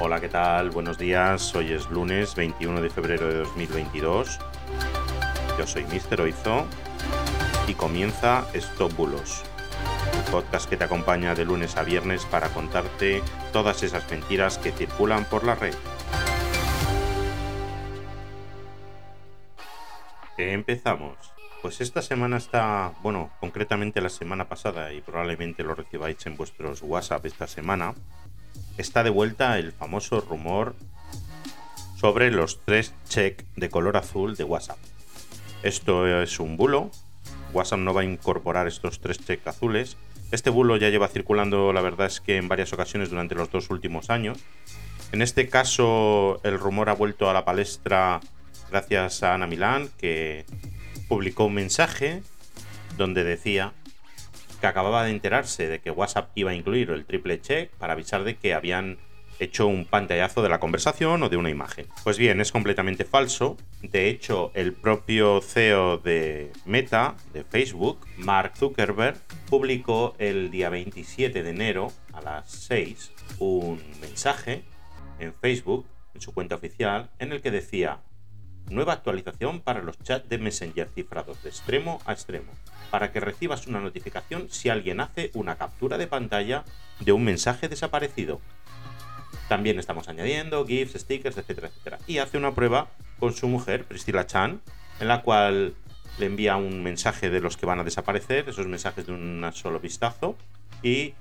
Hola, ¿qué tal? Buenos días. Hoy es lunes 21 de febrero de 2022. Yo soy Mister Oizo y comienza Stop Bulos, el podcast que te acompaña de lunes a viernes para contarte todas esas mentiras que circulan por la red. Empezamos. Pues esta semana está, bueno, concretamente la semana pasada y probablemente lo recibáis en vuestros WhatsApp esta semana, está de vuelta el famoso rumor sobre los tres check de color azul de WhatsApp. Esto es un bulo. WhatsApp no va a incorporar estos tres check azules. Este bulo ya lleva circulando, la verdad es que en varias ocasiones durante los dos últimos años. En este caso, el rumor ha vuelto a la palestra gracias a Ana Milán, que publicó un mensaje donde decía que acababa de enterarse de que WhatsApp iba a incluir el triple check para avisar de que habían hecho un pantallazo de la conversación o de una imagen. Pues bien, es completamente falso. De hecho, el propio CEO de Meta, de Facebook, Mark Zuckerberg, publicó el día 27 de enero a las 6 un mensaje en Facebook, en su cuenta oficial, en el que decía, Nueva actualización para los chats de Messenger cifrados de extremo a extremo, para que recibas una notificación si alguien hace una captura de pantalla de un mensaje desaparecido. También estamos añadiendo GIFs, stickers, etcétera, etcétera. Y hace una prueba con su mujer, Priscilla Chan, en la cual le envía un mensaje de los que van a desaparecer, esos mensajes de un solo vistazo, y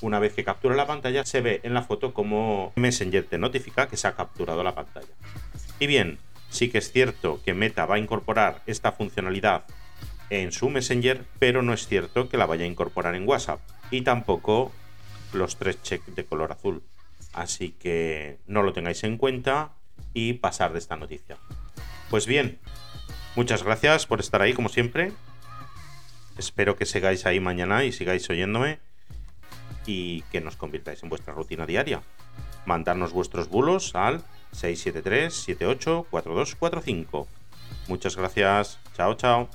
una vez que captura la pantalla se ve en la foto como Messenger te notifica que se ha capturado la pantalla. Y bien, Sí que es cierto que Meta va a incorporar esta funcionalidad en su Messenger, pero no es cierto que la vaya a incorporar en WhatsApp. Y tampoco los tres checks de color azul. Así que no lo tengáis en cuenta y pasar de esta noticia. Pues bien, muchas gracias por estar ahí como siempre. Espero que sigáis ahí mañana y sigáis oyéndome y que nos convirtáis en vuestra rutina diaria. Mandarnos vuestros bulos al 673 78 4245. Muchas gracias. Chao, chao.